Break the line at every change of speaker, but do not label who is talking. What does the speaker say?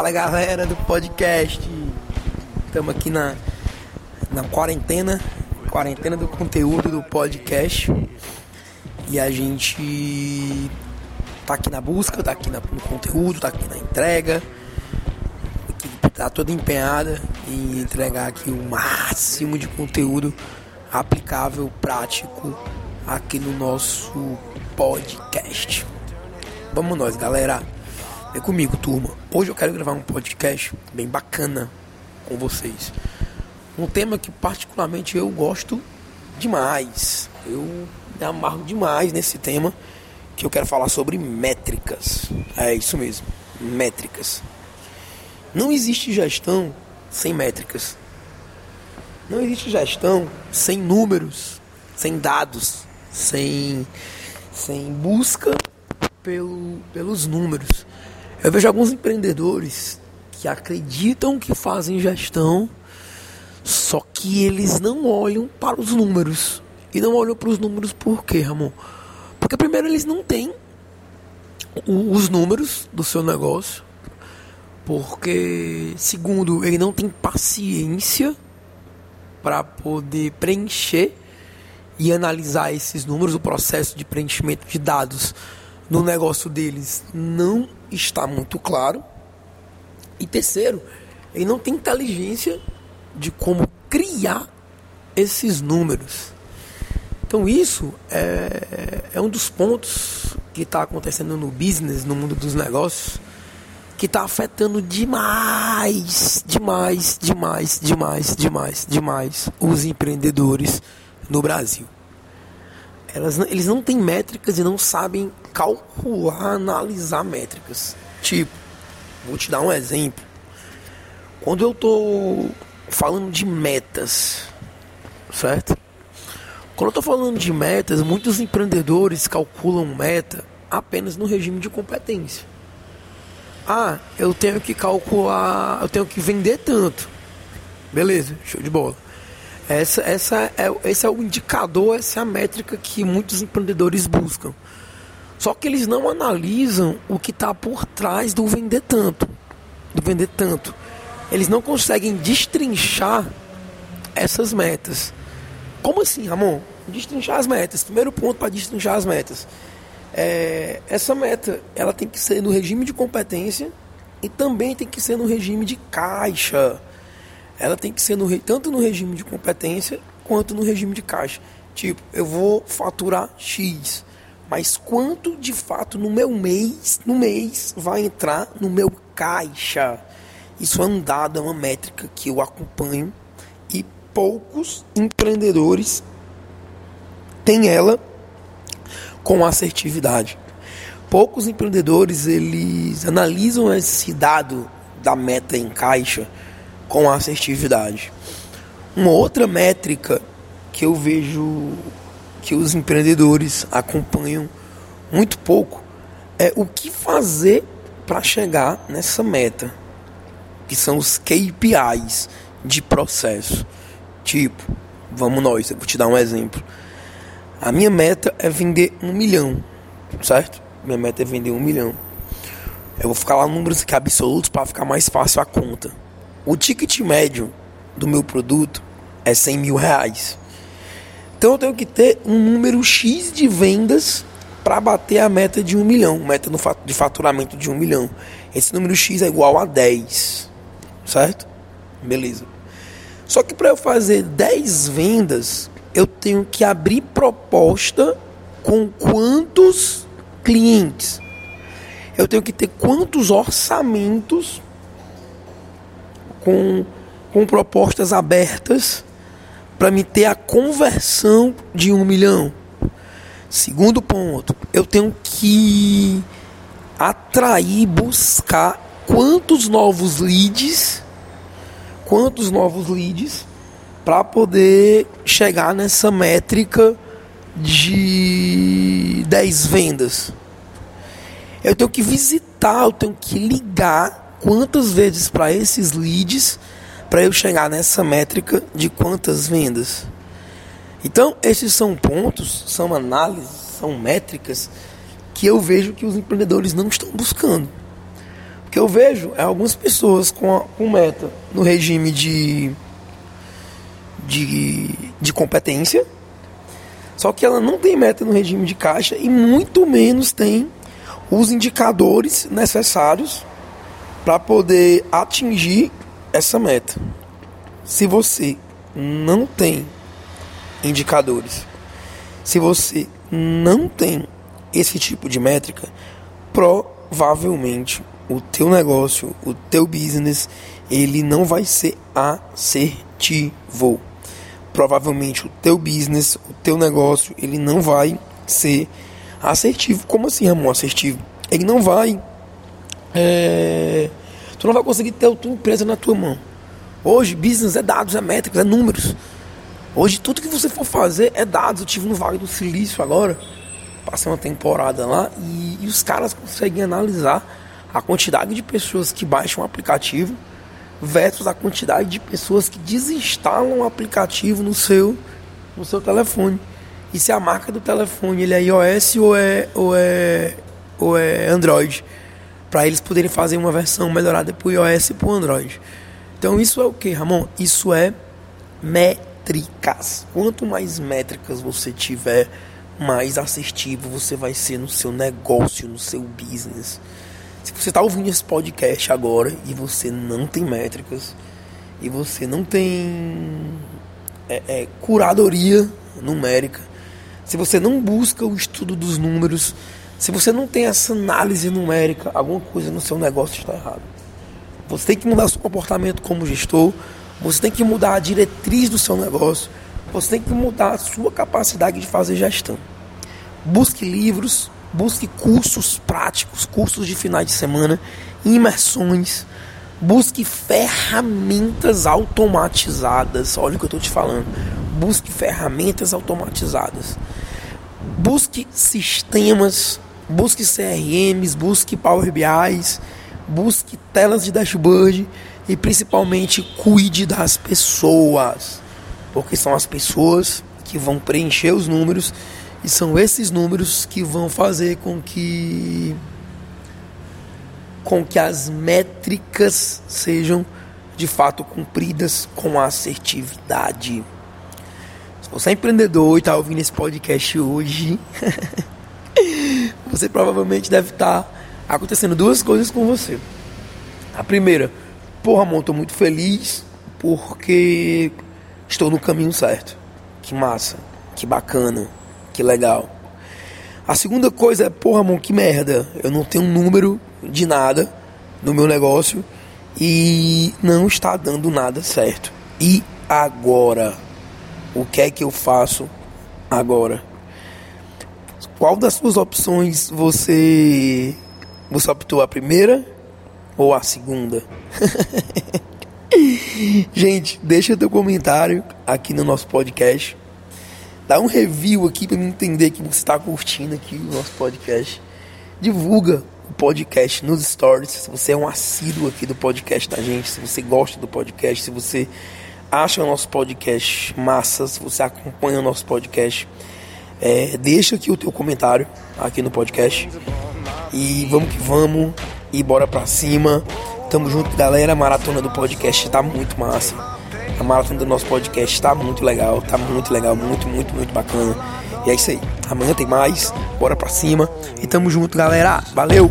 Fala galera do podcast. Estamos aqui na, na quarentena, quarentena do conteúdo do podcast. E a gente tá aqui na busca, tá aqui no conteúdo, tá aqui na entrega. Tá toda empenhada em entregar aqui o máximo de conteúdo aplicável, prático aqui no nosso podcast. Vamos nós, galera. Vem comigo, turma. Hoje eu quero gravar um podcast bem bacana com vocês. Um tema que particularmente eu gosto demais. Eu me amarro demais nesse tema que eu quero falar sobre métricas. É isso mesmo, métricas. Não existe gestão sem métricas. Não existe gestão sem números, sem dados, sem, sem busca pelo, pelos números. Eu vejo alguns empreendedores que acreditam que fazem gestão, só que eles não olham para os números. E não olham para os números por quê, Ramon? Porque primeiro eles não têm os números do seu negócio. Porque segundo, ele não tem paciência para poder preencher e analisar esses números, o processo de preenchimento de dados no negócio deles não está muito claro. E terceiro, ele não tem inteligência de como criar esses números. Então isso é, é um dos pontos que está acontecendo no business, no mundo dos negócios, que está afetando demais, demais, demais, demais, demais, demais os empreendedores no Brasil. Elas, eles não têm métricas e não sabem calcular, analisar métricas. Tipo, vou te dar um exemplo. Quando eu tô falando de metas, certo? Quando eu tô falando de metas, muitos empreendedores calculam meta apenas no regime de competência. Ah, eu tenho que calcular, eu tenho que vender tanto. Beleza, show de bola. Essa, essa é, esse é o indicador, essa é a métrica que muitos empreendedores buscam. Só que eles não analisam o que está por trás do vender tanto. Do vender tanto. Eles não conseguem destrinchar essas metas. Como assim, Ramon? Destrinchar as metas. Primeiro ponto para destrinchar as metas. É, essa meta ela tem que ser no regime de competência e também tem que ser no regime de caixa ela tem que ser no, tanto no regime de competência quanto no regime de caixa. Tipo, eu vou faturar X, mas quanto de fato no meu mês, no mês vai entrar no meu caixa? Isso é um dado, é uma métrica que eu acompanho e poucos empreendedores têm ela com assertividade. Poucos empreendedores eles analisam esse dado da meta em caixa com assertividade. Uma outra métrica que eu vejo que os empreendedores acompanham muito pouco é o que fazer para chegar nessa meta, que são os KPIs de processo. Tipo, vamos nós, eu vou te dar um exemplo. A minha meta é vender um milhão, certo? Minha meta é vender um milhão. Eu vou ficar lá números aqui absolutos para ficar mais fácil a conta. O ticket médio do meu produto é 100 mil reais. Então eu tenho que ter um número X de vendas para bater a meta de um milhão, meta de faturamento de um milhão. Esse número X é igual a 10, certo? Beleza. Só que para eu fazer 10 vendas, eu tenho que abrir proposta com quantos clientes? Eu tenho que ter quantos orçamentos com, com propostas abertas para me ter a conversão de um milhão. Segundo ponto, eu tenho que atrair, buscar quantos novos leads, quantos novos leads para poder chegar nessa métrica de 10 vendas. Eu tenho que visitar, eu tenho que ligar quantas vezes para esses leads para eu chegar nessa métrica de quantas vendas. Então, esses são pontos, são análises, são métricas que eu vejo que os empreendedores não estão buscando. Porque eu vejo é, algumas pessoas com, a, com meta no regime de, de, de competência, só que ela não tem meta no regime de caixa e muito menos tem os indicadores necessários para poder atingir essa meta. Se você não tem indicadores, se você não tem esse tipo de métrica, provavelmente o teu negócio, o teu business, ele não vai ser assertivo. Provavelmente o teu business, o teu negócio, ele não vai ser assertivo. Como assim, Ramon, assertivo? Ele não vai. É, tu não vai conseguir ter a tua empresa na tua mão. Hoje, business é dados, é métricas, é números. Hoje, tudo que você for fazer é dados. Eu tive no Vale do Silício agora, passei uma temporada lá, e, e os caras conseguem analisar a quantidade de pessoas que baixam o aplicativo versus a quantidade de pessoas que desinstalam o aplicativo no seu, no seu telefone. E se a marca do telefone ele é iOS ou é, ou é, ou é Android. Para eles poderem fazer uma versão melhorada para o iOS e para o Android. Então isso é o que, Ramon? Isso é métricas. Quanto mais métricas você tiver, mais assertivo você vai ser no seu negócio, no seu business. Se você está ouvindo esse podcast agora e você não tem métricas, e você não tem é, é, curadoria numérica, se você não busca o estudo dos números, se você não tem essa análise numérica, alguma coisa no seu negócio está errado. Você tem que mudar seu comportamento como gestor, você tem que mudar a diretriz do seu negócio, você tem que mudar a sua capacidade de fazer gestão. Busque livros, Busque cursos práticos, cursos de finais de semana, imersões. Busque ferramentas automatizadas. Olha o que eu estou te falando. Busque ferramentas automatizadas. Busque sistemas, busque CRMs, busque Power BIs, busque telas de dashboard e principalmente cuide das pessoas, porque são as pessoas que vão preencher os números e são esses números que vão fazer com que com que as métricas sejam de fato cumpridas com assertividade. Se você é empreendedor e está ouvindo esse podcast hoje, você provavelmente deve estar tá acontecendo duas coisas com você. A primeira, porra, amor, estou muito feliz porque estou no caminho certo. Que massa, que bacana que legal. A segunda coisa é, porra, mano, que merda. Eu não tenho um número de nada no meu negócio e não está dando nada certo. E agora? O que é que eu faço agora? Qual das suas opções você você optou a primeira ou a segunda? Gente, deixa teu comentário aqui no nosso podcast Dá um review aqui para me entender que você está curtindo aqui o nosso podcast. Divulga o podcast nos stories. Se você é um assíduo aqui do podcast da gente, se você gosta do podcast, se você acha o nosso podcast massa, se você acompanha o nosso podcast, é, deixa aqui o teu comentário aqui no podcast. E vamos que vamos. E bora pra cima. Tamo junto, galera. A maratona do podcast tá muito massa. A maratona do nosso podcast tá muito legal, tá muito legal, muito, muito, muito bacana. E é isso aí. Amanhã tem mais. Bora pra cima. E tamo junto, galera. Valeu!